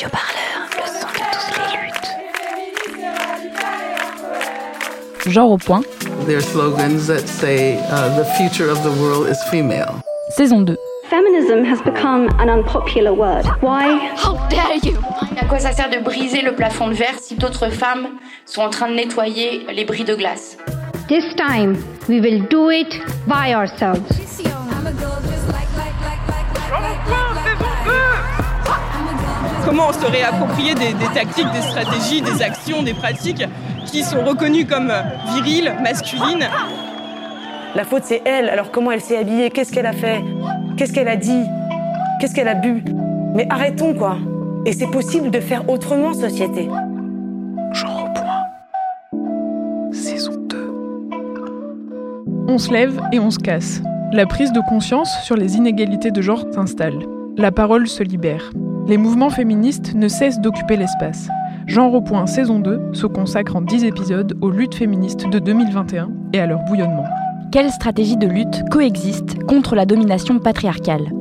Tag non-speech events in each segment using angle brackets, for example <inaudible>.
Radio Parleur, le son de toutes les luttes. Genre au point, There are slogans that say uh, the future of the world is female. saison 2. Feminism has become an unpopular word. Why? À quoi ça sert de briser le plafond de verre si d'autres femmes sont en train de nettoyer les bris de glace? This time, we will do it by ourselves. Comment on se réapproprier des, des tactiques, des stratégies, des actions, des pratiques qui sont reconnues comme viriles, masculines. La faute, c'est elle. Alors comment elle s'est habillée? Qu'est-ce qu'elle a fait? Qu'est-ce qu'elle a dit? Qu'est-ce qu'elle a bu? Mais arrêtons, quoi. Et c'est possible de faire autrement, société. Genre au point. Saison 2. On se lève et on se casse. La prise de conscience sur les inégalités de genre s'installe. La parole se libère. Les mouvements féministes ne cessent d'occuper l'espace. Genre au point saison 2 se consacre en 10 épisodes aux luttes féministes de 2021 et à leur bouillonnement. Quelles stratégies de lutte coexistent contre la domination patriarcale?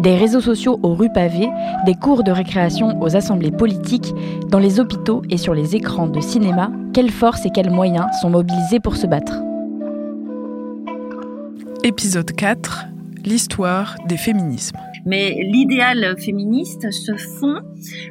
Des réseaux sociaux aux rues pavées, des cours de récréation aux assemblées politiques, dans les hôpitaux et sur les écrans de cinéma, quelles forces et quels moyens sont mobilisés pour se battre? Épisode 4 L'histoire des féminismes. Mais l'idéal féministe se fond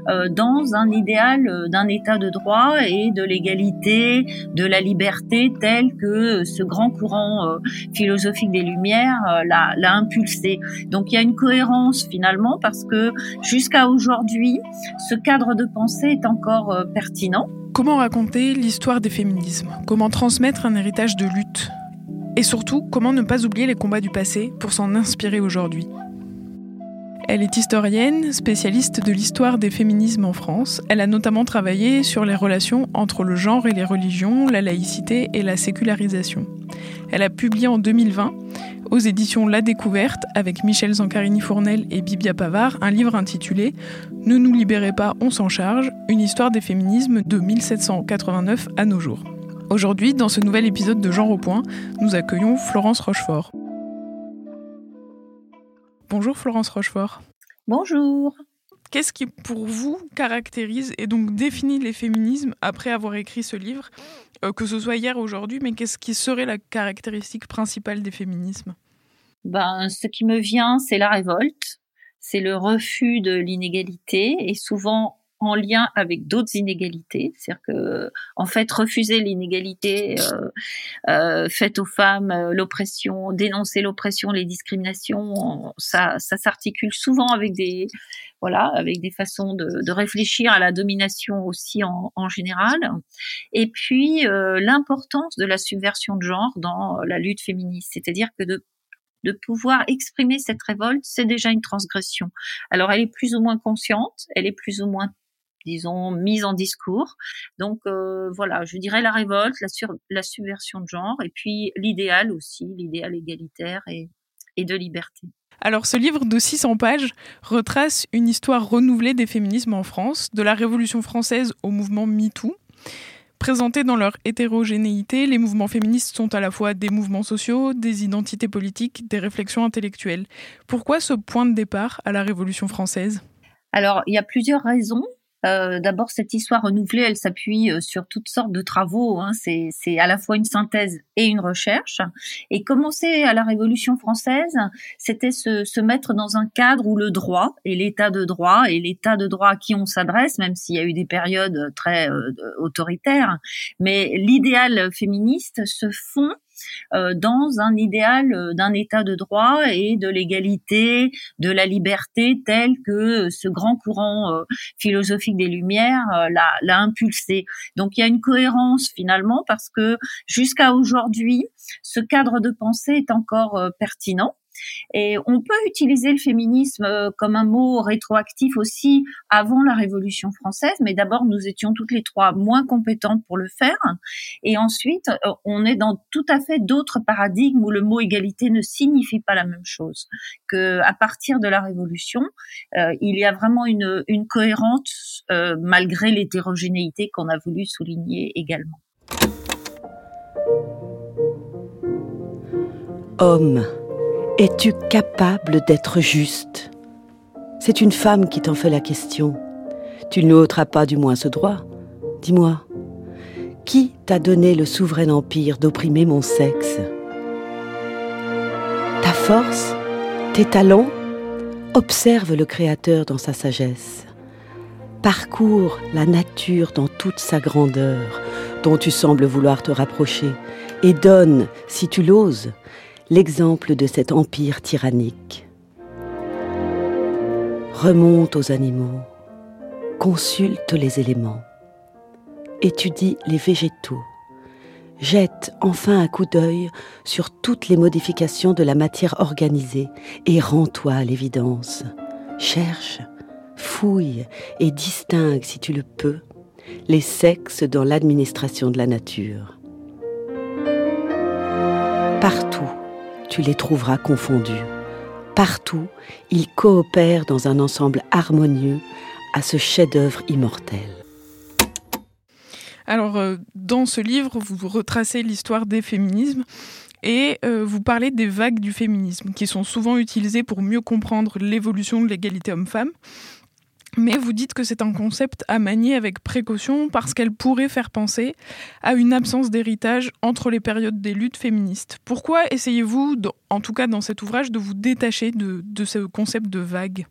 euh, dans un idéal euh, d'un état de droit et de l'égalité, de la liberté tel que ce grand courant euh, philosophique des Lumières l'a, impulsé. Donc il y a une cohérence finalement parce que jusqu'à aujourd'hui, ce cadre de pensée est encore pertinent. Comment raconter l'histoire des féminismes? Comment transmettre un héritage de lutte? Et surtout, comment ne pas oublier les combats du passé pour s'en inspirer aujourd'hui? Elle est historienne, spécialiste de l'histoire des féminismes en France. Elle a notamment travaillé sur les relations entre le genre et les religions, la laïcité et la sécularisation. Elle a publié en 2020 aux éditions La Découverte avec Michel Zancarini-Fournel et Bibia Pavard un livre intitulé Ne nous libérez pas, on s'en charge, une histoire des féminismes de 1789 à nos jours. Aujourd'hui, dans ce nouvel épisode de Genre au point, nous accueillons Florence Rochefort. Bonjour Florence Rochefort. Bonjour. Qu'est-ce qui, pour vous, caractérise et donc définit les féminismes après avoir écrit ce livre, euh, que ce soit hier ou aujourd'hui, mais qu'est-ce qui serait la caractéristique principale des féminismes? Ben, ce qui me vient, c'est la révolte, c'est le refus de l'inégalité et souvent en lien avec d'autres inégalités, c'est-à-dire que en fait refuser l'inégalité euh, euh, faite aux femmes, euh, l'oppression, dénoncer l'oppression, les discriminations, ça, s'articule souvent avec des voilà avec des façons de, réfléchir à la domination aussi en, général, et puis l'importance de la subversion de genre dans la lutte féministe, c'est-à-dire que de de pouvoir exprimer cette révolte, c'est déjà une transgression. Alors elle est plus ou moins consciente, elle est plus ou moins disons, mise en discours. Donc euh, voilà, je dirais la révolte, la, sur, la subversion de genre, et puis l'idéal aussi, l'idéal égalitaire et, et de liberté. Alors ce livre de 600 pages retrace une histoire renouvelée des féminismes en France, de la Révolution française au mouvement MeToo. Présentés dans leur hétérogénéité, les mouvements féministes sont à la fois des mouvements sociaux, des identités politiques, des réflexions intellectuelles. Pourquoi ce point de départ à la Révolution française? Alors, il y a plusieurs raisons. Euh, D'abord, cette histoire renouvelée, elle s'appuie euh, sur toutes sortes de travaux. Hein. C'est à la fois une synthèse et une recherche. Et commencer à la Révolution française, c'était se, se, mettre dans un cadre où le droit et l'état de droit et l'état de droit à qui on s'adresse, même s'il y a eu des périodes très euh, autoritaires, mais l'idéal féministe se fond dans un idéal d'un état de droit et de l'égalité, de la liberté tel que ce grand courant euh, philosophique des Lumières euh, l'a impulsé. Donc il y a une cohérence finalement parce que jusqu'à aujourd'hui, ce cadre de pensée est encore pertinent. Et on peut utiliser le féminisme comme un mot rétroactif aussi avant la Révolution française, mais d'abord nous étions toutes les trois moins compétentes pour le faire, et ensuite on est dans tout à fait d'autres paradigmes où le mot égalité ne signifie pas la même chose. Que à partir de la Révolution, euh, il y a vraiment une, cohérence euh, malgré l'hétérogénéité qu'on a voulu souligner également. Homme. Es-tu capable d'être juste? C'est une femme qui t'en fait la question. Tu n'ôteras pas du moins ce droit. Dis-moi, qui t'a donné le souverain empire d'opprimer mon sexe? Ta force Tes talents? Observe le Créateur dans sa sagesse. Parcours la nature dans toute sa grandeur, dont tu sembles vouloir te rapprocher, et donne, si tu l'oses, l'exemple de cet empire tyrannique. Remonte aux animaux, consulte les éléments, étudie les végétaux, jette enfin un coup d'œil sur toutes les modifications de la matière organisée et rends-toi à l'évidence. Cherche, fouille et distingue, si tu le peux, les sexes dans l'administration de la nature. Partout, tu les trouveras confondus. Partout, ils coopèrent dans un ensemble harmonieux à ce chef-d'œuvre immortel. Alors, euh, dans ce livre, vous retracez l'histoire des féminismes et euh, vous parlez des vagues du féminisme, qui sont souvent utilisées pour mieux comprendre l'évolution de l'égalité homme-femme. Mais vous dites que c'est un concept à manier avec précaution parce qu'elle pourrait faire penser à une absence d'héritage entre les périodes des luttes féministes. Pourquoi essayez-vous, en tout cas dans cet ouvrage, de vous détacher de, ce concept de vague?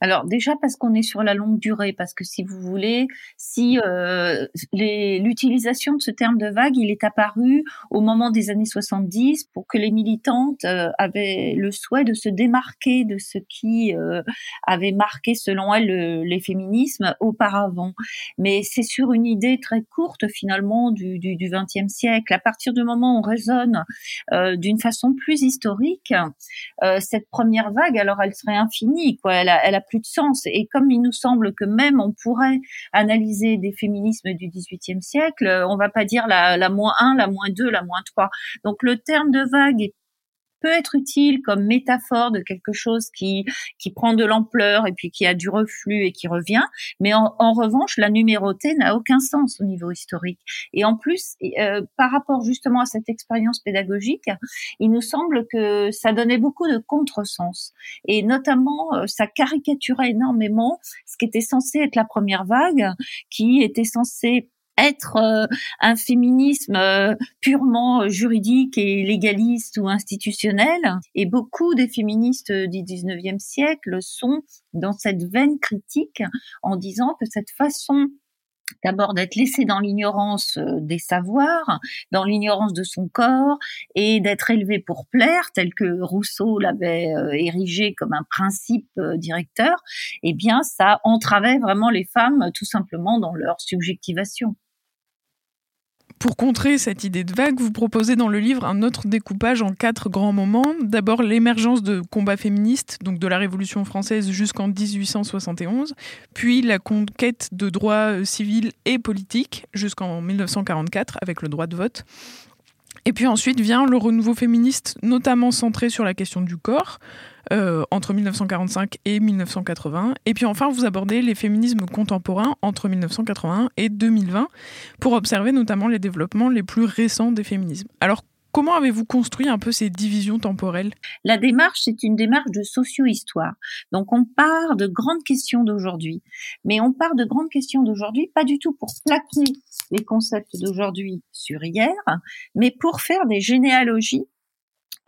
Alors déjà parce qu'on est sur la longue durée, parce que si vous voulez, si euh, l'utilisation de ce terme de vague, il est apparu au moment des années 70 pour que les militantes euh, avaient le souhait de se démarquer de ce qui euh, avait marqué selon elles les féminismes auparavant. Mais c'est sur une idée très courte finalement du, du, du 20e siècle. À partir du moment où on raisonne euh, d'une façon plus historique, cette première vague, alors elle serait infinie, quoi. Elle elle a de sens. Et comme il nous semble que même on pourrait analyser des féminismes du XVIIIe siècle, on va pas dire la, la moins 1, la moins 2, la moins 3. Donc le terme de vague est peut être utile comme métaphore de quelque chose qui qui prend de l'ampleur et puis qui a du reflux et qui revient. Mais en, revanche, la numérotée n'a aucun sens au niveau historique. Et en plus, euh, par rapport justement à cette expérience pédagogique, il nous semble que ça donnait beaucoup de contresens. Et notamment, euh, ça caricaturait énormément ce qui était censé être la première vague, qui était censé être euh, un féminisme euh, purement juridique et légaliste ou institutionnel. Et beaucoup des féministes du 19e siècle sont dans cette veine critique en disant que cette façon d'abord d'être laissé dans l'ignorance euh, des savoirs, dans l'ignorance de son corps, et d'être élevé pour plaire, tel que Rousseau l'avait érigé comme un principe directeur, eh bien, ça entravait vraiment les femmes tout simplement dans leur subjectivation. Pour contrer cette idée de vague, vous proposez dans le livre un autre découpage en quatre grands moments. D'abord l'émergence de combats féministes, donc de la Révolution française jusqu'en 1871, puis la conquête de droits euh, civils et politiques jusqu'en 1944 avec le droit de vote. Et puis ensuite vient le renouveau féministe, notamment centré sur la question du corps, euh, entre 1945 et 1980. Et puis enfin, vous abordez les féminismes contemporains entre 1981 et 2020 pour observer notamment les développements les plus récents des féminismes. Alors, Comment avez-vous construit un peu ces divisions temporelles? La démarche, c'est une démarche de socio-histoire. Donc on part de grandes questions d'aujourd'hui. Mais on part de grandes questions d'aujourd'hui, pas du tout pour plaquer les concepts d'aujourd'hui sur hier, mais pour faire des généalogies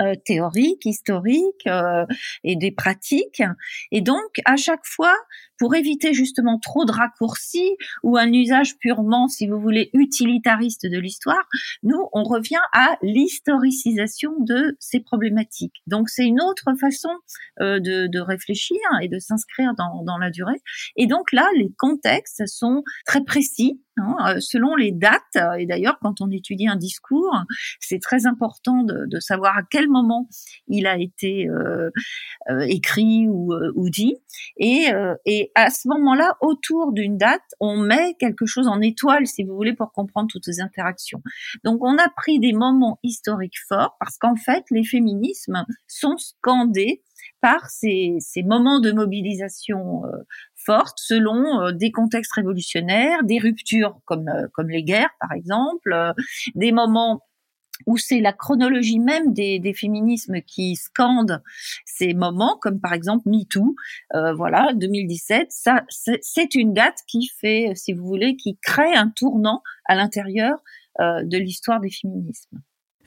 euh, théoriques, historiques euh, et des pratiques. Et donc, à chaque fois, pour éviter justement trop de raccourcis ou un usage purement, si vous voulez, utilitariste de l'histoire, nous, on revient à l'historicisation de ces problématiques. Donc, c'est une autre façon euh, de, de, réfléchir et de s'inscrire dans, dans la durée. Et donc là, les contextes sont très précis, Hein, euh, selon les dates. Et d'ailleurs, quand on étudie un discours, c'est très important de, de, savoir à quel moment il a été euh, euh, écrit ou, euh, ou, dit. Et, euh, et à ce moment-là, autour d'une date, on met quelque chose en étoile, si vous voulez, pour comprendre toutes ces interactions. Donc, on a pris des moments historiques forts parce qu'en fait, les féminismes sont scandés par ces, moments de mobilisation euh, forte selon euh, des contextes révolutionnaires, des ruptures comme, euh, les guerres par exemple, euh, des moments où c'est la chronologie même des, féminismes qui scandent ces moments, comme par exemple MeToo, euh, voilà, 2017, ça, c'est une date qui fait, si vous voulez, qui crée un tournant à l'intérieur euh, de l'histoire des féminismes.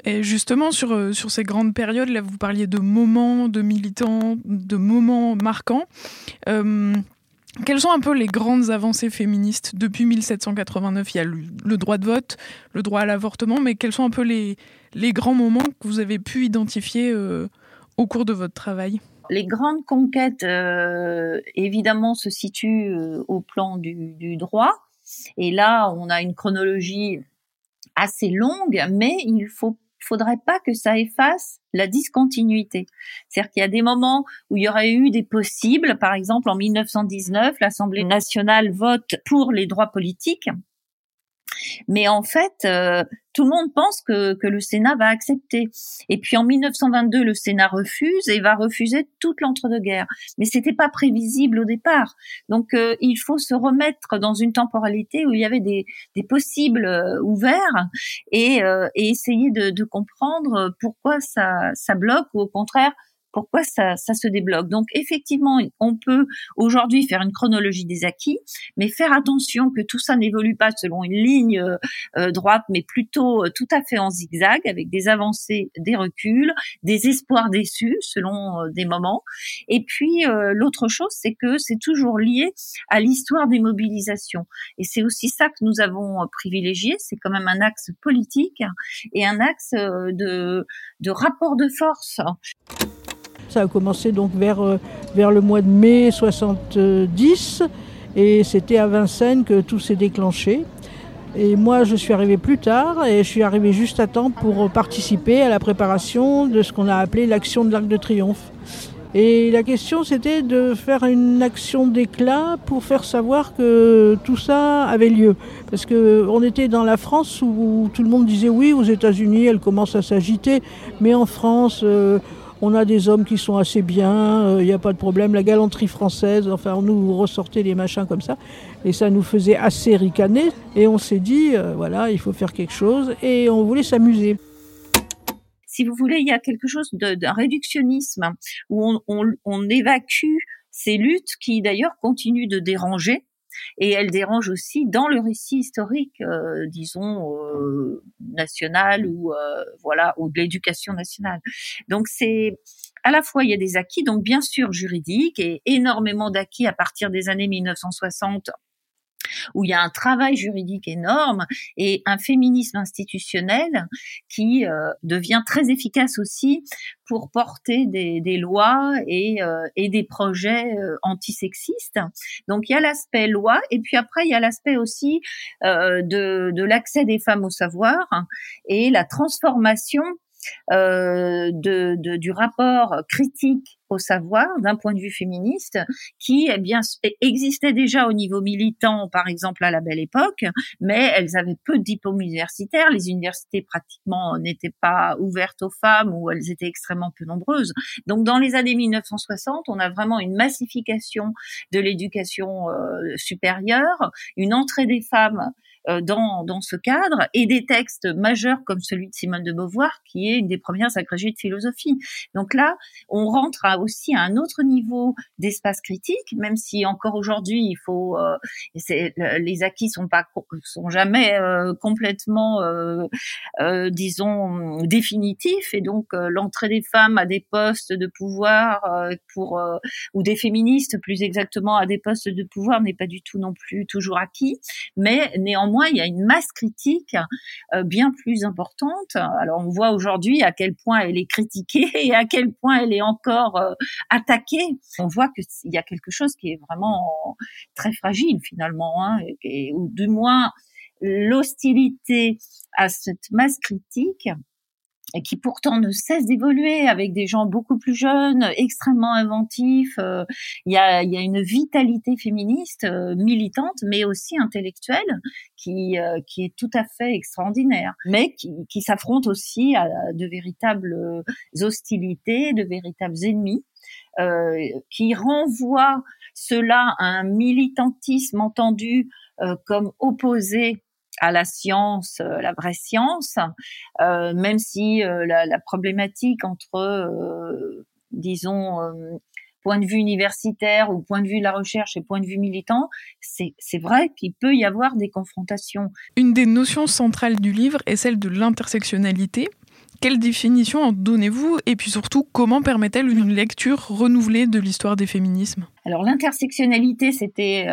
Et justement, sur, euh, sur ces grandes périodes, là, vous parliez de moments, de militants, de moments marquants. Quelles sont un peu les grandes avancées féministes depuis 1789 Il y a le, droit de vote, le droit à l'avortement, mais quels sont un peu les, les grands moments que vous avez pu identifier euh, au cours de votre travail? Les grandes conquêtes, euh, évidemment, se situent euh, au plan du, du, droit. Et là, on a une chronologie assez longue, mais il faut faudrait pas que ça efface la discontinuité. C'est-à-dire qu'il y a des moments où il y aurait eu des possibles, par exemple en 1919, l'Assemblée nationale vote pour les droits politiques, mais en fait, euh, tout le monde pense que, que le Sénat va accepter. Et puis en 1922, le Sénat refuse et va refuser toute l'entre-deux-guerres. Mais c'était pas prévisible au départ. Donc euh, il faut se remettre dans une temporalité où il y avait des, des possibles euh, ouverts et, et essayer de, de comprendre pourquoi ça, ça bloque ou au contraire pourquoi ça, ça se débloque. Donc effectivement, on peut aujourd'hui faire une chronologie des acquis, mais faire attention que tout ça n'évolue pas selon une ligne euh, euh, droite, mais plutôt euh, tout à fait en zigzag, avec des avancées, des reculs, des espoirs déçus selon des moments. Et puis l'autre chose, c'est que c'est toujours lié à l'histoire des mobilisations. Et c'est aussi ça que nous avons privilégié. C'est quand même un axe politique et un axe de, de rapport de force. Ça a commencé donc vers, euh, vers le mois de mai 70 et c'était à Vincennes que tout s'est déclenché. Et moi, je suis arrivé plus tard et je suis arrivé juste à temps pour participer à la préparation de ce qu'on a appelé l'action de l'Arc de Triomphe. Et la question, c'était de faire une action d'éclat pour faire savoir que tout ça avait lieu. Parce que on était dans la France où tout le monde disait oui, aux États-Unis, elle commence à s'agiter, mais en France, euh, on a des hommes qui sont assez bien, il euh, n'y a pas de problème. La galanterie française, enfin, on nous ressortait des machins comme ça. Et ça nous faisait assez ricaner. Et on s'est dit, euh, voilà, il faut faire quelque chose. Et on voulait s'amuser si vous voulez, il y a quelque chose d'un réductionnisme où on, évacue ces luttes qui d'ailleurs continuent de déranger et elle dérange aussi dans le récit historique, euh, disons euh, national ou euh, voilà ou de l'éducation nationale. Donc c'est à la fois il y a des acquis, donc bien sûr juridiques et énormément d'acquis à partir des années 1960 où il y a un travail juridique énorme et un féminisme institutionnel qui euh, devient très efficace aussi pour porter des, des lois et, euh, et, des projets euh, antisexistes. Donc il y a l'aspect loi et puis après il y a l'aspect aussi de, de l'accès des femmes au savoir et la transformation euh, de, de, du rapport critique au savoir d'un point de vue féministe qui eh bien existait déjà au niveau militant par exemple à la belle époque mais elles avaient peu de diplômes universitaires. Les universités pratiquement n'étaient pas ouvertes aux femmes ou elles étaient extrêmement peu nombreuses. Donc dans les années 1960 on a vraiment une massification de l'éducation euh, supérieure une entrée des femmes dans, dans ce cadre et des textes majeurs comme celui de Simone de Beauvoir, qui est une des premières agrégées de philosophie. Donc là, on rentre à aussi à un autre niveau d'espace critique, même si encore aujourd'hui, il faut, euh, les acquis sont pas sont jamais euh, complètement, euh, euh, disons, définitifs, et donc l'entrée des femmes à des postes de pouvoir pour ou des féministes plus exactement à des postes de pouvoir n'est pas du tout non plus toujours acquis, mais néanmoins moi, il y a une masse critique euh, bien plus importante. Alors, on voit aujourd'hui à quel point elle est critiquée <laughs> et à quel point elle est encore euh, attaquée. On voit qu'il y a quelque chose qui est vraiment très fragile finalement, hein, ou du moins l'hostilité à cette masse critique et qui pourtant ne cesse d'évoluer avec des gens beaucoup plus jeunes, extrêmement inventifs. Euh, il y, a, y, a, une vitalité féministe euh, militante, mais aussi intellectuelle, qui, euh, qui est tout à fait extraordinaire, mais qui, qui s'affronte aussi à de véritables hostilités, de véritables ennemis, qui renvoient cela à un militantisme entendu comme opposé à la science, la vraie science, même si la, la, problématique entre, disons, point de vue universitaire ou point de vue de la recherche et point de vue militant, c'est vrai qu'il peut y avoir des confrontations. Une des notions centrales du livre est celle de l'intersectionnalité. Quelle définition en donnez-vous? Et puis surtout comment permet-elle une lecture renouvelée de l'histoire des féminismes? Alors l'intersectionnalité, c'était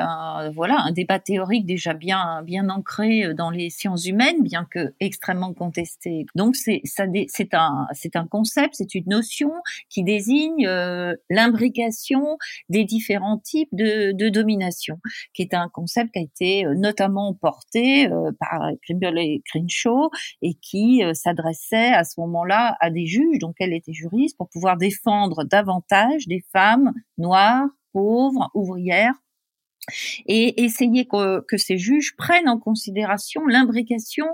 voilà un débat théorique déjà bien bien ancré euh, dans les sciences humaines, bien que extrêmement contesté. Donc c'est ça c'est un c'est un concept, c'est une notion qui désigne euh, l'imbrication des différents types de, de domination, qui est un concept qui a été euh, notamment porté par Kimberly Crenshaw et qui s'adressait à ce moment-là à des juges, donc elle était juriste, pour pouvoir défendre davantage des femmes noires pauvres, ouvrières, et essayer que, que, ces juges prennent en considération l'imbrication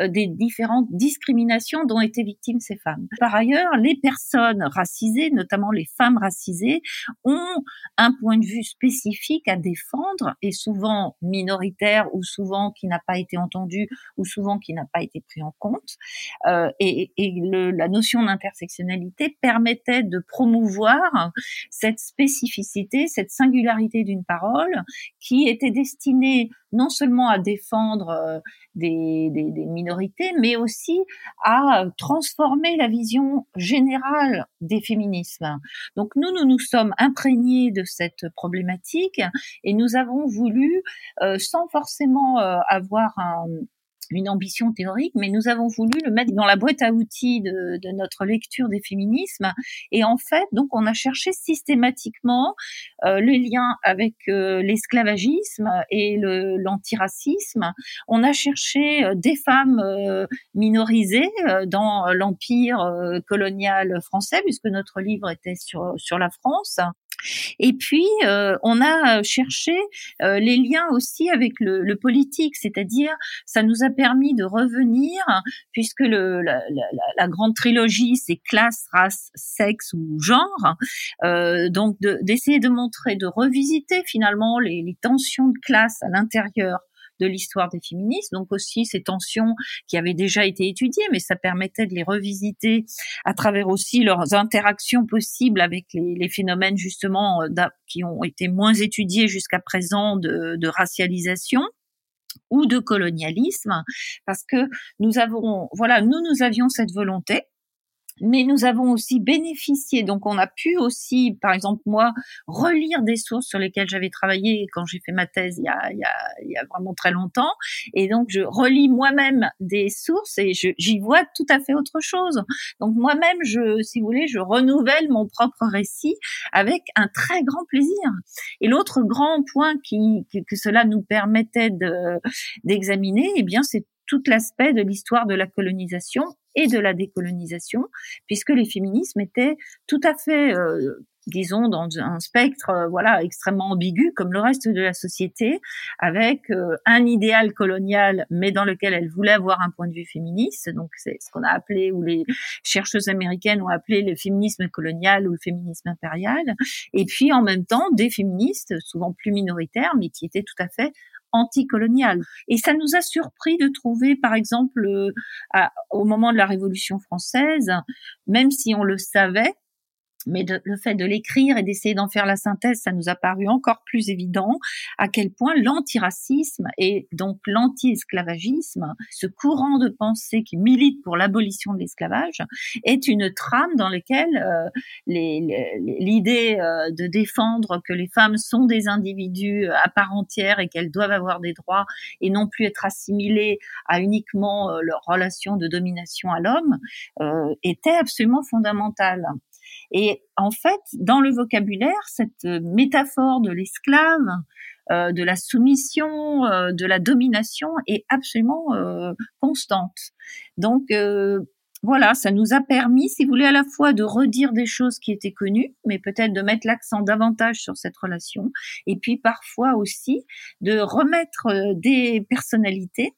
euh, des différentes discriminations dont étaient victimes ces femmes. Par ailleurs, les personnes racisées, notamment les femmes racisées, ont un point de vue spécifique à défendre et souvent minoritaire ou souvent qui n'a pas été entendu ou souvent qui n'a pas été pris en compte. Euh, et, et le, la notion d'intersectionnalité permettait de promouvoir cette spécificité, cette singularité d'une parole qui était destiné non seulement à défendre euh, des, minorités, mais aussi à transformer la vision générale des féminismes. Donc nous, nous nous sommes imprégnés de cette problématique et nous avons voulu, euh, sans forcément euh, avoir un, une ambition théorique, mais nous avons voulu le mettre dans la boîte à outils de, de notre lecture des féminismes. Et en fait, donc, on a cherché systématiquement euh, les liens avec euh, l'esclavagisme et l'antiracisme. on a cherché euh, des femmes euh, minorisées dans l'empire colonial français, puisque notre livre était sur sur la France. Et puis, euh, on a cherché euh, les liens aussi avec le, le politique, c'est-à-dire, ça nous a permis de revenir, puisque le, la, la, grande trilogie, c'est classe, race, sexe ou genre, euh, donc d'essayer de, montrer, de revisiter finalement les, les tensions de classe à l'intérieur de l'histoire des féministes, donc aussi ces tensions qui avaient déjà été étudiées, mais ça permettait de les revisiter à travers aussi leurs interactions possibles avec les, phénomènes justement euh, qui ont été moins étudiés jusqu'à présent de, de racialisation ou de colonialisme, parce que nous avons, voilà, nous, nous avions cette volonté mais nous avons aussi bénéficié. Donc, on a pu aussi, par exemple, moi, relire des sources sur lesquelles j'avais travaillé quand j'ai fait ma thèse il y, a, il, y a, il y a, vraiment très longtemps. Et donc, je relis moi-même des sources et j'y vois tout à fait autre chose. Donc, moi-même, je, si vous voulez, je renouvelle mon propre récit avec un très grand plaisir. Et l'autre grand point qui, que, cela nous permettait d'examiner, eh bien, c'est tout l'aspect de l'histoire de la colonisation et de la décolonisation, puisque les féminismes étaient tout à fait, euh, disons, dans un spectre, euh, voilà, extrêmement ambigu, comme le reste de la société, avec euh, un idéal colonial, mais dans lequel elles voulaient avoir un point de vue féministe. Donc, c'est ce qu'on a appelé, ou les chercheuses américaines ont appelé le féminisme colonial ou le féminisme impérial. Et puis, en même temps, des féministes, souvent plus minoritaires, mais qui étaient tout à fait anticoloniale. Et ça nous a surpris de trouver, par exemple, euh, au moment de la Révolution française, même si on le savait, mais le fait de l'écrire et d'essayer d'en faire la synthèse, ça nous a paru encore plus évident à quel point l'antiracisme et donc l'anti-esclavagisme, ce courant de pensée qui milite pour l'abolition de l'esclavage, est une trame dans laquelle euh, l'idée euh, de défendre que les femmes sont des individus à part entière et qu'elles doivent avoir des droits et non plus être assimilées à uniquement euh, leur relation de domination à l'homme, était absolument fondamentale. Et en fait, dans le vocabulaire, cette métaphore de l'esclave, euh, de la soumission, euh, de la domination est absolument euh, constante. Donc voilà, ça nous a permis, si vous voulez, à la fois de redire des choses qui étaient connues, mais peut-être de mettre l'accent davantage sur cette relation, et puis parfois aussi de remettre des personnalités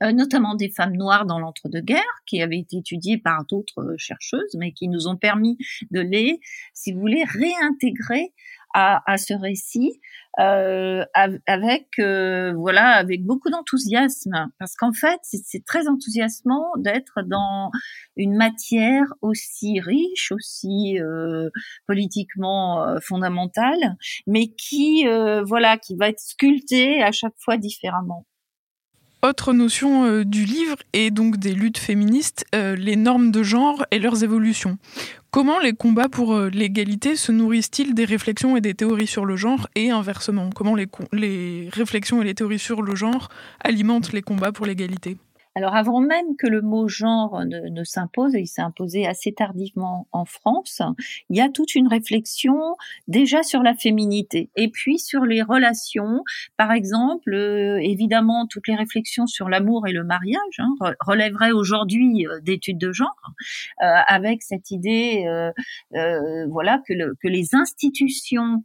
notamment des femmes noires dans l'entre-deux-guerres, qui avaient été étudiées par d'autres chercheuses, mais qui nous ont permis de les, si vous voulez, réintégrer à, à ce récit euh, avec euh, voilà avec beaucoup d'enthousiasme. Parce qu'en fait c'est très enthousiasmant d'être dans une matière aussi riche aussi euh, politiquement euh, fondamentale mais qui euh, voilà qui va être sculptée à chaque fois différemment autre notion euh, du livre et donc des luttes féministes, euh, les normes de genre et leurs évolutions. Comment les combats pour euh, l'égalité se nourrissent-ils des réflexions et des théories sur le genre et inversement? Comment les, les réflexions et les théories sur le genre alimentent les combats pour l'égalité? Alors avant même que le mot genre ne, s'impose, et il s'est imposé assez tardivement en France, il y a toute une réflexion déjà sur la féminité et puis sur les relations. Par exemple, euh, évidemment, toutes les réflexions sur l'amour et le mariage hein, relèveraient aujourd'hui euh, d'études de genre, euh, avec cette idée, voilà, que, les institutions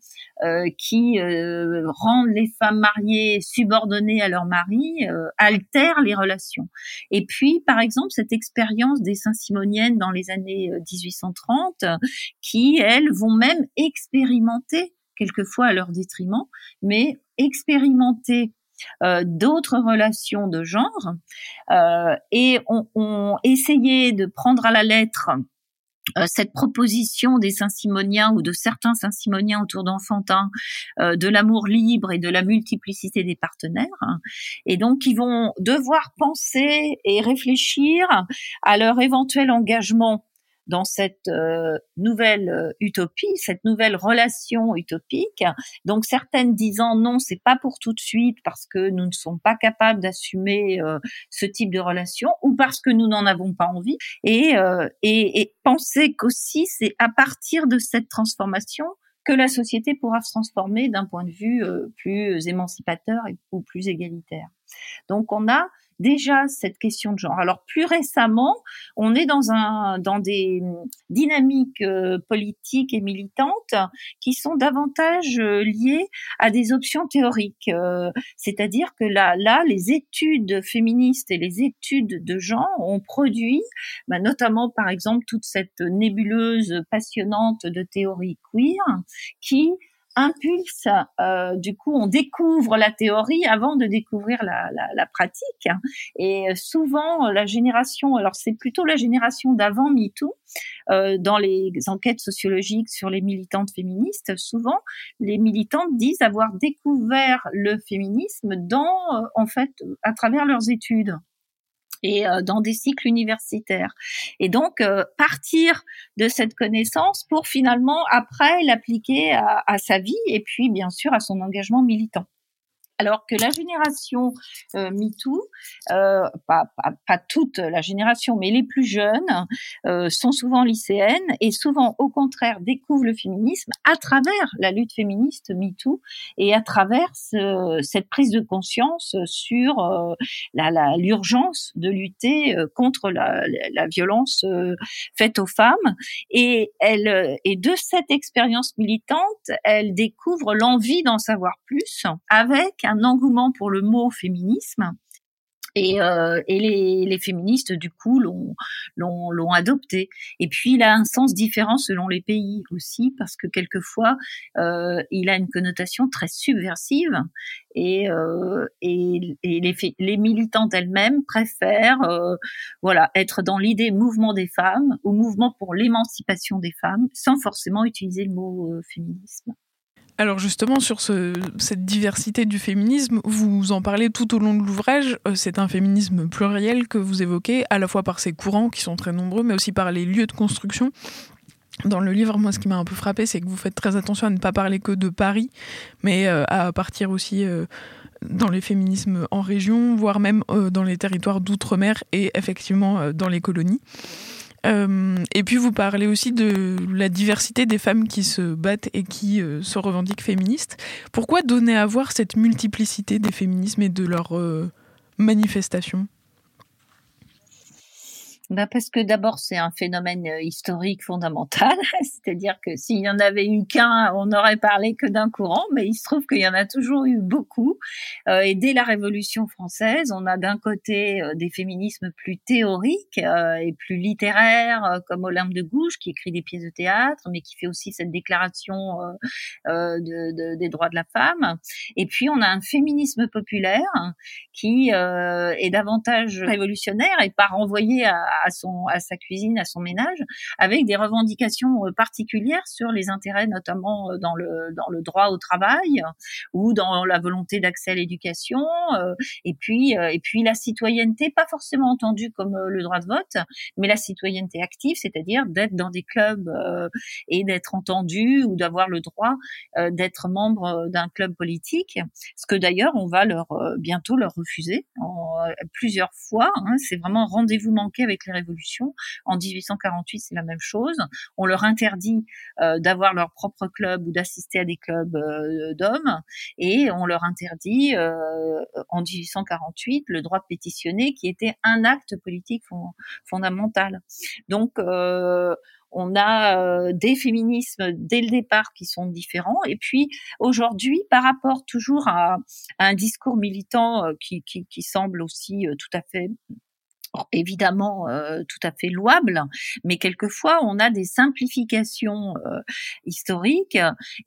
qui rendent les femmes mariées subordonnées à leur mari altèrent les relations. Et puis, par exemple, cette expérience des Saint-Simoniennes dans les années 1830, euh, qui, elles, vont même expérimenter, quelquefois à leur détriment, mais expérimenter euh, d'autres relations de genre euh, et ont, essayé de prendre à la lettre euh, cette proposition des Saint-Simoniens ou de certains Saint-Simoniens autour d'Enfantin euh, de l'amour libre et de la multiplicité des partenaires. Et donc, ils vont devoir penser et réfléchir à leur éventuel engagement dans cette euh, nouvelle euh, utopie, cette nouvelle relation utopique. Donc certaines disant non, c'est pas pour tout de suite parce que nous ne sommes pas capables d'assumer euh, ce type de relation ou parce que nous n'en avons pas envie. Et, et, et penser qu'aussi c'est à partir de cette transformation que la société pourra se transformer d'un point de vue plus émancipateur ou plus égalitaire. Donc on a déjà cette question de genre. Alors plus récemment, on est dans un dans des dynamiques euh, politiques et militantes qui sont davantage euh, liées à des options théoriques. Euh, c'est-à-dire que là, là, les études féministes et les études de genre ont produit, bah, notamment par exemple toute cette nébuleuse passionnante de théorie queer qui impulse, euh, du coup, on découvre la théorie avant de découvrir la, la, la pratique. Et souvent, la génération, alors c'est plutôt la génération d'avant MeToo, euh, dans les enquêtes sociologiques sur les militantes féministes, souvent, les militantes disent avoir découvert le féminisme dans, euh, en fait, à travers leurs études et euh, dans des cycles universitaires. Et donc, euh, partir de cette connaissance pour finalement, après, l'appliquer à, à, sa vie et puis, bien sûr, à son engagement militant alors que la génération euh, MeToo, euh, pas, pas, toute la génération, mais les plus jeunes, euh, sont souvent lycéennes et souvent, au contraire, découvrent le féminisme à travers la lutte féministe MeToo et à travers ce, cette prise de conscience sur l'urgence la, de lutter contre la, la violence faite aux femmes. Et, elle, et de cette expérience militante, elle découvre l'envie d'en savoir plus avec un engouement pour le mot féminisme. Et, euh, les, féministes, du coup, l'ont, adopté. Et puis, il a un sens différent selon les pays aussi, parce que quelquefois, euh, il a une connotation très subversive. Et, euh, les, les, militantes elles-mêmes préfèrent voilà, être dans l'idée mouvement des femmes ou mouvement pour l'émancipation des femmes, sans forcément utiliser le mot féminisme. Alors justement, sur ce, cette diversité du féminisme, vous en parlez tout au long de l'ouvrage. Euh, c'est un féminisme pluriel que vous évoquez, à la fois par ses courants, qui sont très nombreux, mais aussi par les lieux de construction. Dans le livre, moi, ce qui m'a un peu frappé, c'est que vous faites très attention à ne pas parler que de Paris, mais euh, à partir aussi euh, dans les féminismes en région, voire même dans les territoires d'outre-mer et effectivement dans les colonies. Euh, et puis vous parlez aussi de la diversité des femmes qui se battent et qui euh, se revendiquent féministes. Pourquoi donner à voir cette multiplicité des féminismes et de leurs euh, manifestations ben parce que d'abord c'est un phénomène euh, historique fondamental, <laughs> c'est-à-dire que s'il y en avait eu qu'un, on n'aurait parlé que d'un courant, mais il se trouve qu'il y en a toujours eu beaucoup. Euh, et dès la Révolution française, on a d'un côté euh, des féminismes plus théoriques et plus littéraires, comme Olympe de Gouges qui écrit des pièces de théâtre, mais qui fait aussi cette déclaration de, de, des droits de la femme. Et puis on a un féminisme populaire qui est davantage révolutionnaire et pas renvoyé à son à sa cuisine, à son ménage, avec des revendications euh, particulières sur les intérêts notamment euh, dans le dans le droit au travail ou dans la volonté d'accès à l'éducation euh, et puis et puis la citoyenneté pas forcément entendue comme le droit de vote, mais la citoyenneté active, c'est-à-dire d'être dans des clubs et d'être entendu ou d'avoir le droit d'être membre d'un club politique, ce que d'ailleurs on va leur bientôt leur refuser plusieurs fois. Hein, c'est vraiment rendez-vous manqué avec les révolutions. En 1848, c'est la même chose. On leur interdit euh, d'avoir leur propre club ou d'assister à des clubs euh, d'hommes, et on leur interdit euh, en 1848 le droit de pétitionner, qui était un acte politique fondamental. Donc on a des féminismes dès le départ qui sont différents. Et puis aujourd'hui, par rapport toujours à, un discours militant qui, semble aussi tout à fait évidemment euh, tout à fait louable, mais quelquefois on a des simplifications euh, historiques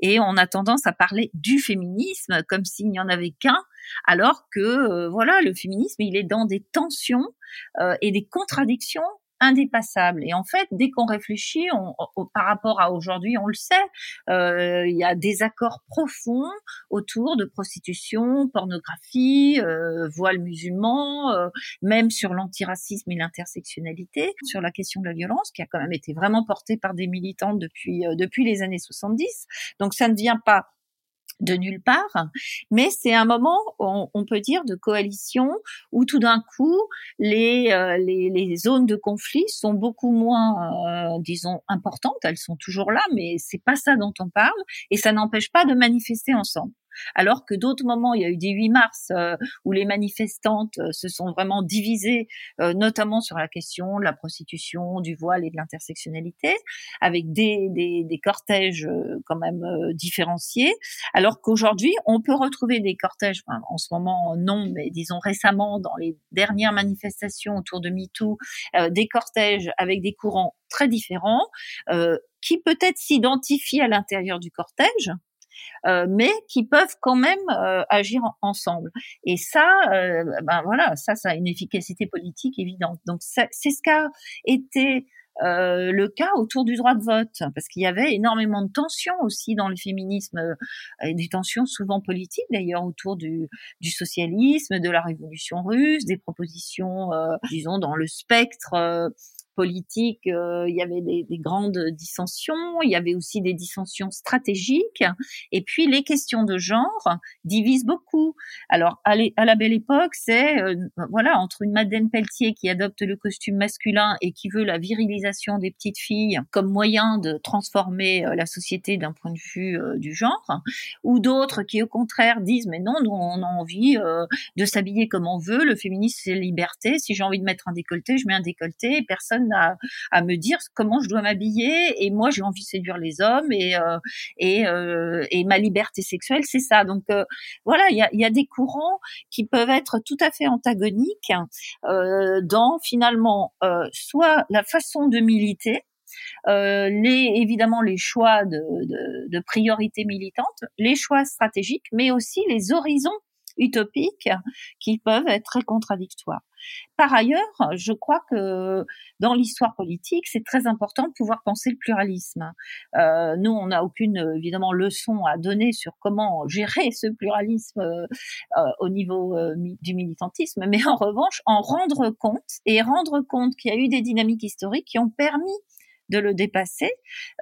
et on a tendance à parler du féminisme comme s'il n'y en avait qu'un, alors que euh, voilà le féminisme il est dans des tensions et des contradictions indépassable. Et en fait, dès qu'on réfléchit par rapport à aujourd'hui, on le sait, euh, il y a des accords profonds autour de prostitution, pornographie, euh, voile musulman, euh, même sur l'antiracisme et l'intersectionnalité, sur la question de la violence, qui a quand même été vraiment portée par des militantes depuis depuis les années 70. Donc ça ne vient pas de nulle part, mais c'est un moment, on, on, peut dire, de coalition où tout d'un coup, les, euh, les, les, zones de conflit sont beaucoup moins, euh, disons, importantes. Elles sont toujours là, mais c'est pas ça dont on parle, et ça n'empêche pas de manifester ensemble alors que d'autres moments, il y a eu des 8 mars euh, où les manifestantes euh, se sont vraiment divisées, euh, notamment sur la question de la prostitution, du voile et de l'intersectionnalité, avec des, des, cortèges quand même différenciés, alors qu'aujourd'hui, on peut retrouver des cortèges, enfin, en ce moment non, mais disons récemment, dans les dernières manifestations autour de MeToo, des cortèges avec des courants très différents, qui peut-être s'identifient à l'intérieur du cortège, euh, mais qui peuvent quand même euh, agir ensemble. Et ça, euh, ben voilà, ça, ça a une efficacité politique évidente. Donc c'est ce qu'a été euh, le cas autour du droit de vote, parce qu'il y avait énormément de tensions aussi dans le féminisme, euh, des tensions souvent politiques d'ailleurs autour du, du, socialisme, de la révolution russe, des propositions, euh, disons, dans le spectre politique, euh, il y avait des, des, grandes dissensions, il y avait aussi des dissensions stratégiques, et puis les questions de genre divisent beaucoup. Alors à, la belle époque, c'est euh, voilà entre une Madeleine Pelletier qui adopte le costume masculin et qui veut la virilisation des petites filles comme moyen de transformer euh, la société d'un point de vue du genre, ou d'autres qui au contraire disent mais non, nous on a envie de s'habiller comme on veut, le féminisme c'est liberté, si j'ai envie de mettre un décolleté, je mets un décolleté, personne à, me dire comment je dois m'habiller. Et moi j'ai envie de séduire les hommes et euh, et, euh, et ma liberté sexuelle c'est ça. Donc euh, voilà il y a, y a, des courants qui peuvent être tout à fait antagoniques dans finalement soit la façon de militer les évidemment les choix de, de, de priorités militantes, les choix stratégiques, mais aussi les horizons utopiques qui peuvent être très contradictoires. Par ailleurs, je crois que dans l'histoire politique, c'est très important de pouvoir penser le pluralisme. Euh, nous, on n'a aucune évidemment leçon à donner sur comment gérer ce pluralisme euh, au niveau euh, du militantisme, mais en revanche, en rendre compte et rendre compte qu'il y a eu des dynamiques historiques qui ont permis de le dépasser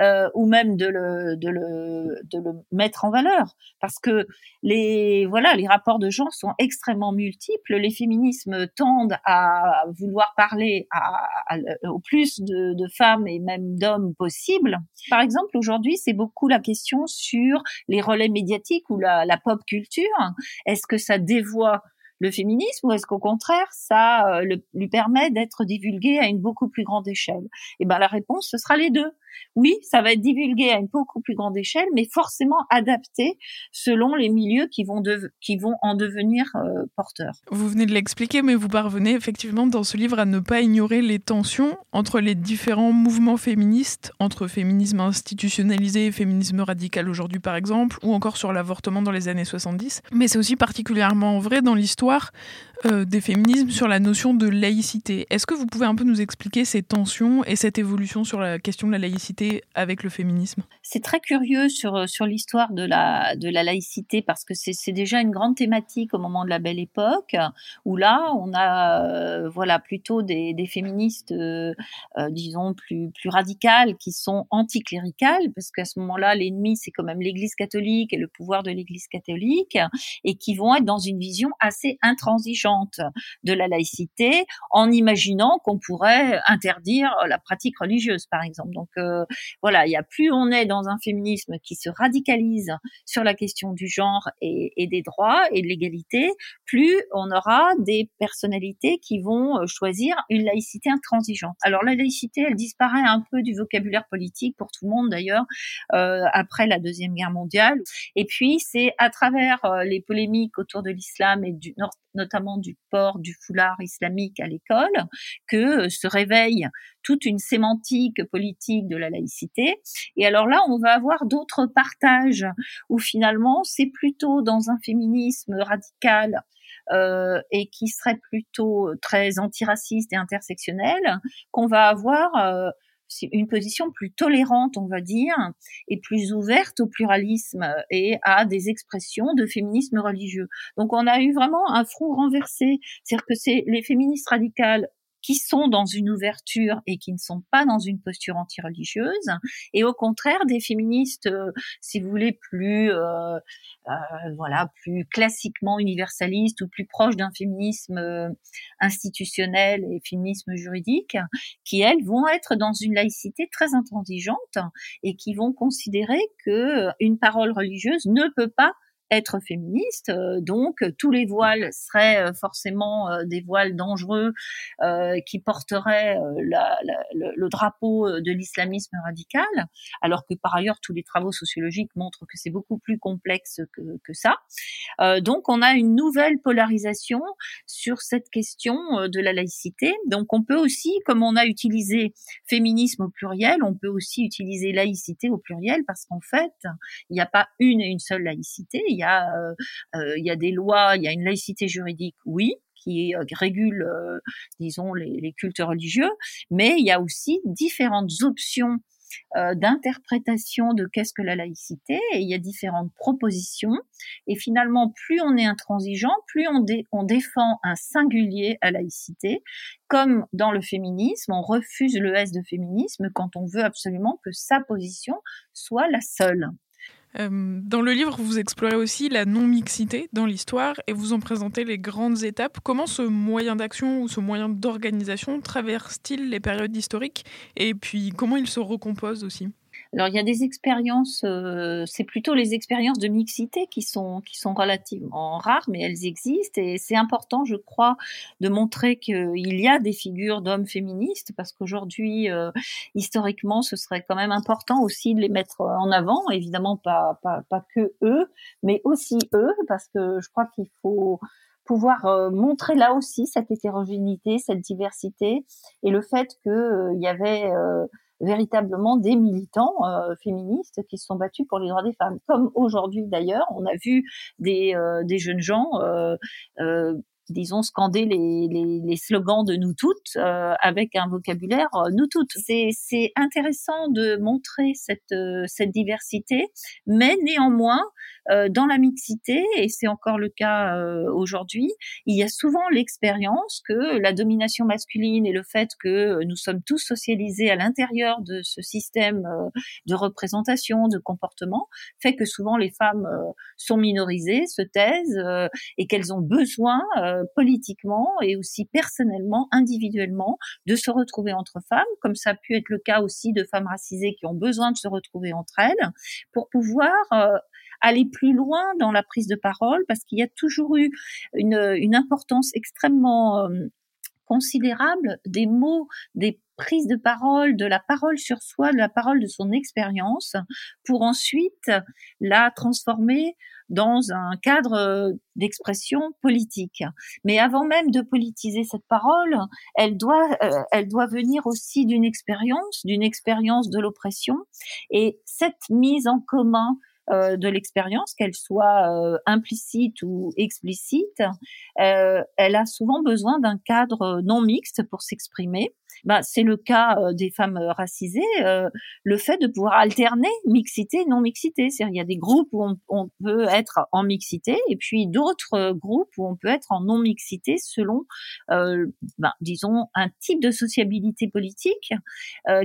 euh, ou même de le, de, le, de le mettre en valeur. Parce que les voilà les rapports de genre sont extrêmement multiples. Les féminismes tendent à vouloir parler à, au plus de, de, femmes et même d'hommes possible par exemple aujourd'hui c'est beaucoup la question sur les relais médiatiques ou la, la pop culture. Est-ce que ça dévoie le féminisme ou est-ce qu'au contraire ça euh, lui permet d'être divulgué à une beaucoup plus grande échelle? Eh ben la réponse ce sera les deux. Oui, ça va être divulgué à une beaucoup plus grande échelle, mais forcément adapté selon les milieux qui vont, qui vont en devenir euh, porteurs. Vous venez de l'expliquer, mais vous parvenez effectivement dans ce livre à ne pas ignorer les tensions entre les différents mouvements féministes, entre féminisme institutionnalisé et féminisme radical aujourd'hui par exemple, ou encore sur l'avortement dans les années 70. Mais c'est aussi particulièrement vrai dans l'histoire år. Euh, des féminismes sur la notion de laïcité. Est-ce que vous pouvez un peu nous expliquer ces tensions et cette évolution sur la question de la laïcité avec le féminisme? C'est très curieux sur, euh, sur l'histoire de la, de la laïcité parce que c'est déjà une grande thématique au moment de la Belle Époque où là, on a euh, voilà, plutôt des, des féministes, disons, plus, plus radicales qui sont anticléricales parce qu'à ce moment-là, l'ennemi, c'est quand même l'Église catholique et le pouvoir de l'Église catholique et qui vont être dans une vision assez intransigeante de la laïcité en imaginant qu'on pourrait interdire la pratique religieuse, par exemple. Donc euh, voilà, il y a plus on est dans un féminisme qui se radicalise sur la question du genre et, des droits et de l'égalité, plus on aura des personnalités qui vont euh, choisir une laïcité intransigeante. Alors la laïcité, elle disparaît un peu du vocabulaire politique pour tout le monde d'ailleurs euh, après la deuxième guerre mondiale. Et puis c'est à travers les polémiques autour de l'islam et du, notamment du port du foulard islamique à l'école, que euh, se réveille toute une sémantique politique de la laïcité. Et alors là, on va avoir d'autres partages où finalement, c'est plutôt dans un féminisme radical euh, et qui serait plutôt très antiraciste et intersectionnel qu'on va avoir euh, une position plus tolérante, on va dire, et plus ouverte au pluralisme et à des expressions de féminisme religieux. Donc on a eu vraiment un front renversé, c'est-à-dire que c'est les féministes radicales qui sont dans une ouverture et qui ne sont pas dans une posture anti-religieuse, et au contraire des féministes, euh, si vous voulez, plus euh, euh, voilà, plus classiquement universaliste ou plus proche d'un féminisme euh, institutionnel et féminisme juridique, qui elles vont être dans une laïcité très intransigeante et qui vont considérer que une parole religieuse ne peut pas être féministe. Euh, donc tous les voiles seraient euh, forcément euh, des voiles dangereux qui porteraient le, drapeau de l'islamisme radical, alors que par ailleurs tous les travaux sociologiques montrent que c'est beaucoup plus complexe que, ça. donc on a une nouvelle polarisation sur cette question de la laïcité. Donc on peut aussi, comme on a utilisé féminisme au pluriel, on peut aussi utiliser laïcité au pluriel parce qu'en fait il n'y a pas une et une seule laïcité, euh, euh, il y a des lois, il y a une laïcité juridique, oui, qui euh, régule, disons, les, cultes religieux, mais il y a aussi différentes options d'interprétation de qu'est-ce que la laïcité et il y a différentes propositions et finalement plus on est intransigeant plus on, on défend un singulier à laïcité comme dans le féminisme on refuse le S de féminisme quand on veut absolument que sa position soit la seule euh, dans le livre, vous explorez aussi la non-mixité dans l'histoire et vous en présentez les grandes étapes. Comment ce moyen d'action ou ce moyen d'organisation traverse-t-il les périodes historiques et puis comment il se recompose aussi? Alors il y a des expériences, euh, c'est plutôt les expériences de mixité qui sont qui sont relativement rares, mais elles existent et c'est important, je crois, de montrer qu'il y a des figures d'hommes féministes parce qu'aujourd'hui, euh, historiquement, ce serait quand même important aussi de les mettre en avant. Évidemment, pas pas pas que eux, mais aussi eux, parce que je crois qu'il faut pouvoir euh, montrer là aussi cette hétérogénéité, cette diversité et le fait qu'il y avait véritablement des militants euh, féministes qui se sont battus pour les droits des femmes. Comme aujourd'hui d'ailleurs, on a vu des, euh, jeunes gens euh, disons, scander les, les, slogans de nous toutes euh, avec un vocabulaire euh, nous toutes. C'est intéressant de montrer cette, euh, cette diversité, mais néanmoins, dans la mixité, et c'est encore le cas aujourd'hui, il y a souvent l'expérience que la domination masculine et le fait que nous sommes tous socialisés à l'intérieur de ce système de représentation, de comportement, fait que souvent les femmes sont minorisées, se taisent et qu'elles ont besoin politiquement et aussi personnellement, individuellement, de se retrouver entre femmes, comme ça a pu être le cas aussi de femmes racisées qui ont besoin de se retrouver entre elles, pour pouvoir euh, aller plus loin dans la prise de parole parce qu'il y a toujours eu une, une importance extrêmement considérable des mots, des prises de parole, de la parole sur soi, de la parole de son expérience, pour ensuite la transformer dans un cadre d'expression politique. Mais avant même de politiser cette parole, elle doit, euh, elle doit venir aussi d'une expérience, d'une expérience de l'oppression. Et cette mise en commun euh, de l'expérience, qu'elle soit euh, implicite ou explicite, euh, elle a souvent besoin d'un cadre non mixte pour s'exprimer. Bah, c'est le cas des femmes racisées, le fait de pouvoir alterner mixité non mixité. C'est-à-dire il y a des groupes où on, peut être en mixité et puis d'autres groupes où on peut être en non mixité selon, bah, disons, un type de sociabilité politique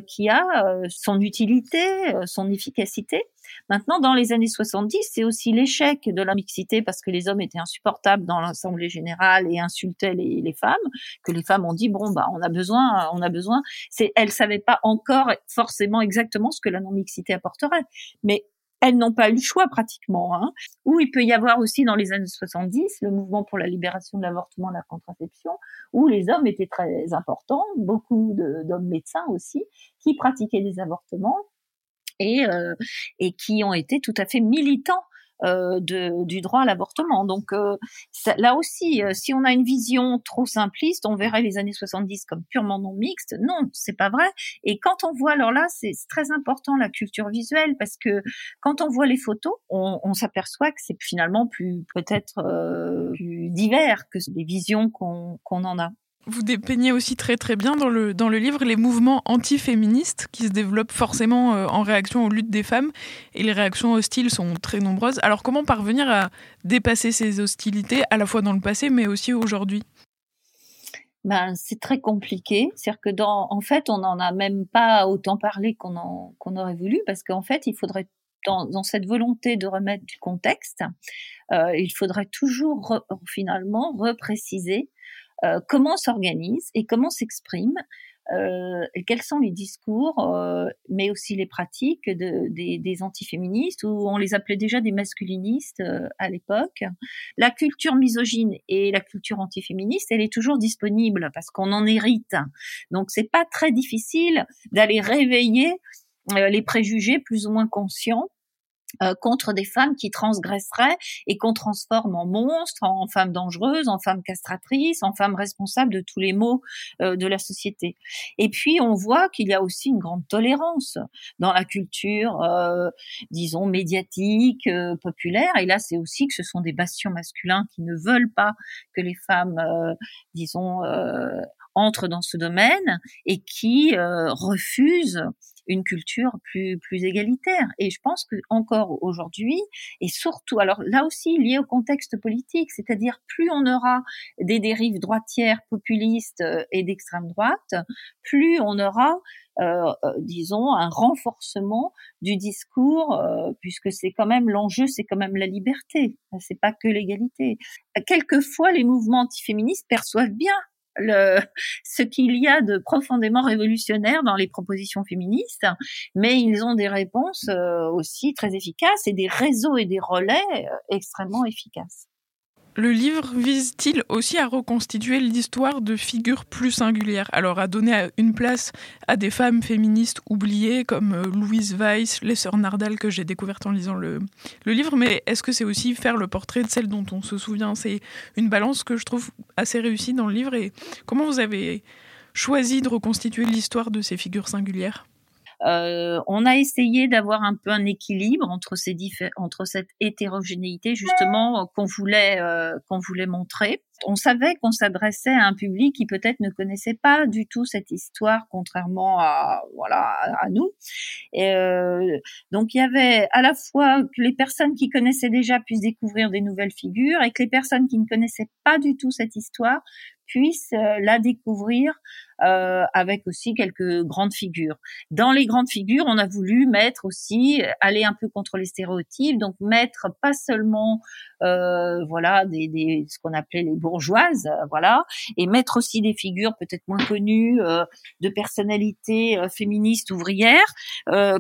qui a son utilité, son efficacité. Maintenant, dans les années 70, c'est aussi l'échec de la mixité parce que les hommes étaient insupportables dans l'Assemblée générale et insultaient les, femmes, que les femmes ont dit bon bah on a besoin, on a besoin. C'est, elles savaient pas encore forcément exactement ce que la non-mixité apporterait, mais elles n'ont pas eu le choix pratiquement. Hein. Ou il peut y avoir aussi dans les années 70 le mouvement pour la libération de l'avortement, la contraception, où les hommes étaient très importants, beaucoup d'hommes médecins aussi, qui pratiquaient des avortements et, euh, et qui ont été tout à fait militants euh, de, du droit à l'avortement. Donc euh, là aussi, euh, si on a une vision trop simpliste, on verrait les années 70 comme purement non mixtes. Non, c'est pas vrai. Et quand on voit, alors là, c'est très important la culture visuelle parce que quand on voit les photos, on, on s'aperçoit que c'est finalement plus peut-être euh, plus divers que les visions qu'on qu'on en a. Vous dépeignez aussi très très bien dans le, dans le livre les mouvements antiféministes qui se développent forcément euh, en réaction aux luttes des femmes et les réactions hostiles sont très nombreuses. Alors comment parvenir à dépasser ces hostilités à la fois dans le passé mais aussi aujourd'hui? Ben, c'est très compliqué. C'est-à-dire que dans, en fait, on n'en a même pas autant parlé qu'on qu'on aurait voulu parce qu'en fait, il faudrait dans, cette volonté de remettre du contexte, euh, il faudrait toujours finalement repréciser euh, comment s'organise et comment s'exprime, euh, quels sont les discours, euh, mais aussi les pratiques de, des, des, antiféministes, ou on les appelait déjà des masculinistes euh, à l'époque. La culture misogyne et la culture antiféministe, elle est toujours disponible parce qu'on en hérite. Donc c'est pas très difficile d'aller réveiller euh, les préjugés plus ou moins conscients euh, contre des femmes qui transgresseraient et qu'on transforme en monstres, en femmes dangereuses, en femmes castratrices, en femmes responsables de tous les maux euh, de la société. Et puis on voit qu'il y a aussi une grande tolérance dans la culture, euh, disons médiatique, populaire. Et là, c'est aussi que ce sont des bastions masculins qui ne veulent pas que les femmes, disons, entrent dans ce domaine et qui refusent une culture plus plus égalitaire. Et je pense que encore aujourd'hui, et surtout, alors là aussi lié au contexte politique, c'est-à-dire plus on aura des dérives droitières, populistes euh, et d'extrême droite, plus on aura euh, euh, disons, un renforcement du discours, euh, puisque c'est quand même l'enjeu, c'est quand même la liberté, c'est pas que l'égalité. Quelquefois, les mouvements antiféministes perçoivent bien le, ce qu'il y a de profondément révolutionnaire dans les propositions féministes, mais ils ont des réponses euh, aussi très efficaces et des réseaux et des relais euh, extrêmement efficaces. Le livre vise-t-il aussi à reconstituer l'histoire de figures plus singulières? Alors à donner une place à des femmes féministes oubliées comme euh, Louise Weiss, les sœurs Nardal que j'ai découvertes en lisant le, le livre, mais est-ce que c'est aussi faire le portrait de celles dont on se souvient? C'est une balance que je trouve assez réussie dans le livre. Et comment vous avez choisi de reconstituer l'histoire de ces figures singulières? Euh, on a essayé d'avoir un peu un équilibre entre ces entre cette hétérogénéité justement qu'on voulait euh, qu'on voulait montrer. On savait qu'on s'adressait à un public qui peut-être ne connaissait pas du tout cette histoire, contrairement à voilà à nous. Et euh, donc il y avait à la fois que les personnes qui connaissaient déjà puissent découvrir des nouvelles figures et que les personnes qui ne connaissaient pas du tout cette histoire puissent la découvrir euh, avec aussi quelques grandes figures. Dans les grandes figures, on a voulu mettre aussi aller un peu contre les stéréotypes, donc mettre pas seulement euh, voilà des, des, ce qu'on appelait les bourgeoises, euh, voilà, et mettre aussi des figures peut-être moins connues euh, de personnalités euh, féministes ouvrières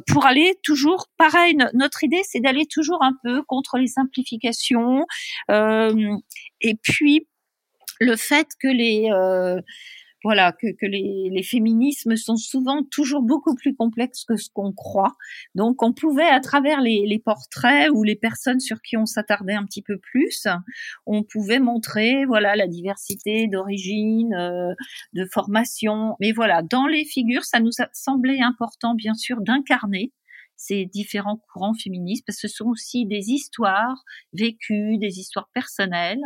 pour aller toujours pareil. Notre idée, c'est d'aller toujours un peu contre les simplifications et puis le fait que les voilà, que, les, féminismes sont souvent toujours beaucoup plus complexes que ce qu'on croit. Donc, on pouvait, à travers les, les, portraits ou les personnes sur qui on s'attardait un petit peu plus, on pouvait montrer, voilà, la diversité d'origine, euh, de formation. Mais voilà, dans les figures, ça nous a semblé important, bien sûr, d'incarner ces différents courants féministes, parce que ce sont aussi des histoires vécues, des histoires personnelles,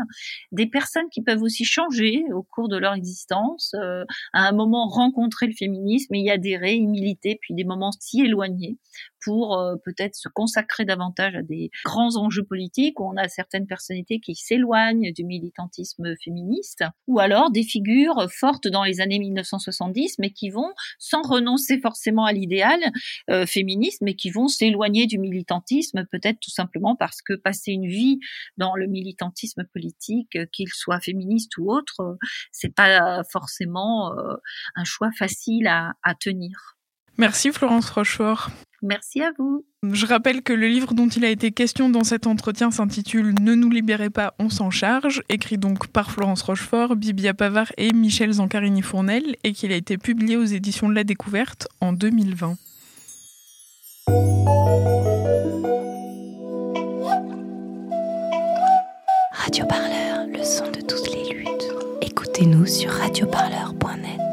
des personnes qui peuvent aussi changer au cours de leur existence, euh, à un moment rencontrer le féminisme et y adhérer, y militer, puis des moments si éloignés pour euh, peut-être se consacrer davantage à des grands enjeux politiques où on a certaines personnalités qui s'éloignent du militantisme féministe, ou alors des figures fortes dans les années 1970 mais qui vont, sans renoncer forcément à l'idéal euh, féministe, mais qui vont s'éloigner du militantisme, peut-être tout simplement parce que passer une vie dans le militantisme politique, euh, qu'il soit féministe ou autre, c'est pas forcément un choix facile à, à tenir. Merci Florence Rochefort. Merci à vous. Je rappelle que le livre dont il a été question dans cet entretien s'intitule Ne nous libérez pas, on s'en charge, écrit donc par Florence Rochefort, Bibia Pavard et Michel Zancarini-Fournel, et qu'il a été publié aux éditions de la Découverte en 2020. Radio Parleur, le son de toutes les luttes. Écoutez-nous sur radioparleur.net.